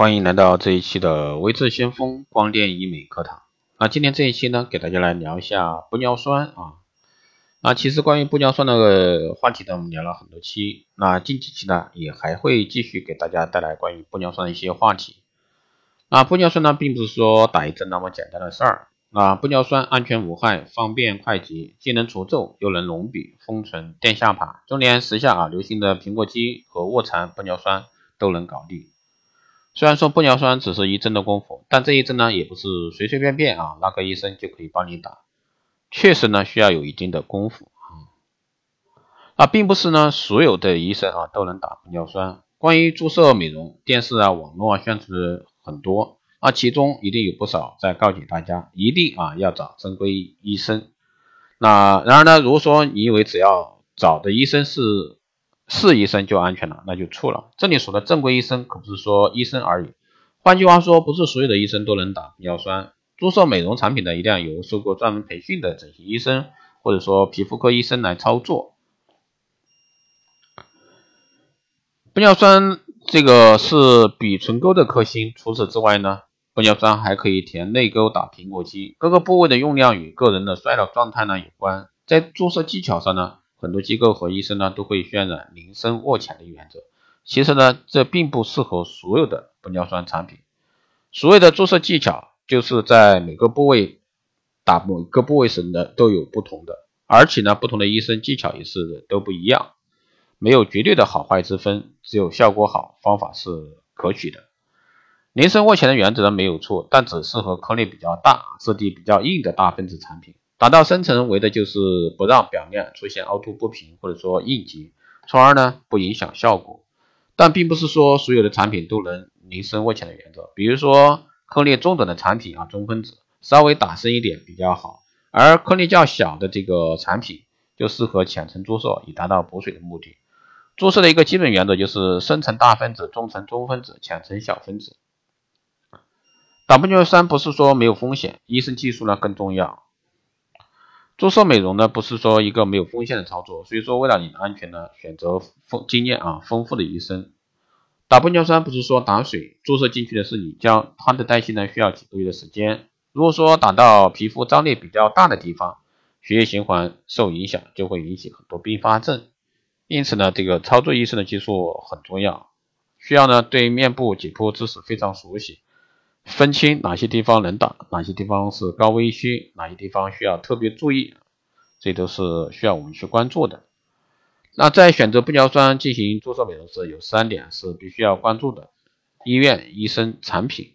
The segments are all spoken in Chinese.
欢迎来到这一期的微智先锋光电医美课堂。那今天这一期呢，给大家来聊一下玻尿酸啊。那其实关于玻尿酸的话题呢，我们聊了很多期。那近几期呢，也还会继续给大家带来关于玻尿酸的一些话题。那玻尿酸呢，并不是说打一针那么简单的事儿。那玻尿酸安全无害，方便快捷，既能除皱又能隆鼻、丰唇、垫下巴，就连时下啊流行的苹果肌和卧蚕玻尿酸都能搞定。虽然说玻尿酸只是一针的功夫，但这一针呢也不是随随便便啊，那个医生就可以帮你打，确实呢需要有一定的功夫啊。啊，并不是呢所有的医生啊都能打玻尿酸。关于注射美容，电视啊、网络啊宣传很多，啊，其中一定有不少在告诫大家，一定啊要找正规医生。那然而呢，如果说你以为只要找的医生是是医生就安全了，那就错了。这里说的正规医生可不是说医生而已，换句话说，不是所有的医生都能打玻尿酸。注射美容产品的一定要由受过专门培训的整形医生或者说皮肤科医生来操作。玻尿酸这个是比唇沟的克星，除此之外呢，玻尿酸还可以填内沟打苹果肌。各个部位的用量与个人的衰老状态呢有关，在注射技巧上呢。很多机构和医生呢都会渲染宁深卧浅的原则，其实呢这并不适合所有的玻尿酸产品。所谓的注射技巧，就是在每个部位打某个部位时呢都有不同的，而且呢不同的医生技巧也是都不一样，没有绝对的好坏之分，只有效果好，方法是可取的。宁深卧浅的原则呢没有错，但只适合颗粒比较大、质地比较硬的大分子产品。达到深层为的就是不让表面出现凹凸不平或者说硬结，从而呢不影响效果。但并不是说所有的产品都能宁深卧浅的原则。比如说颗粒中等的产品啊，中分子稍微打深一点比较好，而颗粒较小的这个产品就适合浅层注射，以达到补水的目的。注射的一个基本原则就是深层大分子，中层中分子，浅层小分子。打玻尿酸不是说没有风险，医生技术呢更重要。注射美容呢，不是说一个没有风险的操作，所以说为了你的安全呢，选择丰经验啊丰富的医生。打玻尿酸不是说打水，注射进去的是你胶，它的代谢呢需要几个月的时间。如果说打到皮肤张力比较大的地方，血液循环受影响，就会引起很多并发症。因此呢，这个操作医生的技术很重要，需要呢对面部解剖知识非常熟悉。分清哪些地方能打，哪些地方是高危区，哪些地方需要特别注意，这都是需要我们去关注的。那在选择玻尿酸进行注射美容时，有三点是必须要关注的：医院、医生、产品。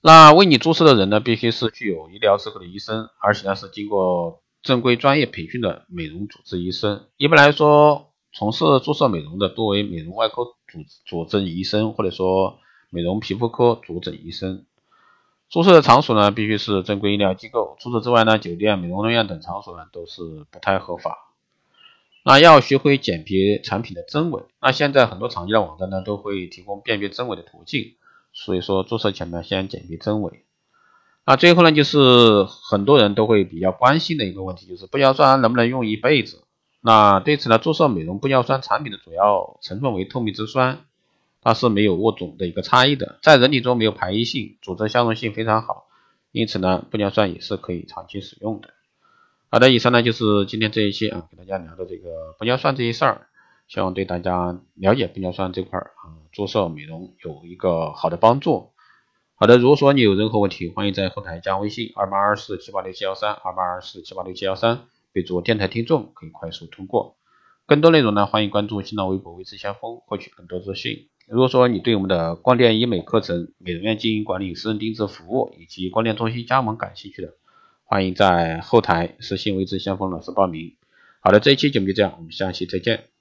那为你注射的人呢，必须是具有医疗资格的医生，而且呢是经过正规专业培训的美容主治医生。一般来说，从事注射美容的多为美容外科主主治医生，或者说。美容皮肤科主诊医生注射的场所呢，必须是正规医疗机构。除此之外呢，酒店、美容院等场所呢，都是不太合法。那要学会鉴别产品的真伪。那现在很多厂家的网站呢，都会提供辨别真伪的途径。所以说，注射前呢，先鉴别真伪。那最后呢，就是很多人都会比较关心的一个问题，就是玻尿酸能不能用一辈子？那对此呢，注射美容玻尿酸产品的主要成分为透明质酸。它是没有物种的一个差异的，在人体中没有排异性，组织相容性非常好，因此呢，玻尿酸也是可以长期使用的。好的，以上呢就是今天这一期啊，给大家聊的这个玻尿酸这些事儿，希望对大家了解玻尿酸这块儿啊，注射美容有一个好的帮助。好的，如果说你有任何问题，欢迎在后台加微信二八二四七八六七幺三二八二四七八六七幺三，备注电台听众，可以快速通过。更多内容呢，欢迎关注新浪微博微知先锋，获取更多资讯。如果说你对我们的光电医美课程、美容院经营管理、私人定制服务以及光电中心加盟感兴趣的，欢迎在后台私信未知先锋老师报名。好的，这一期节目就这样，我们下期再见。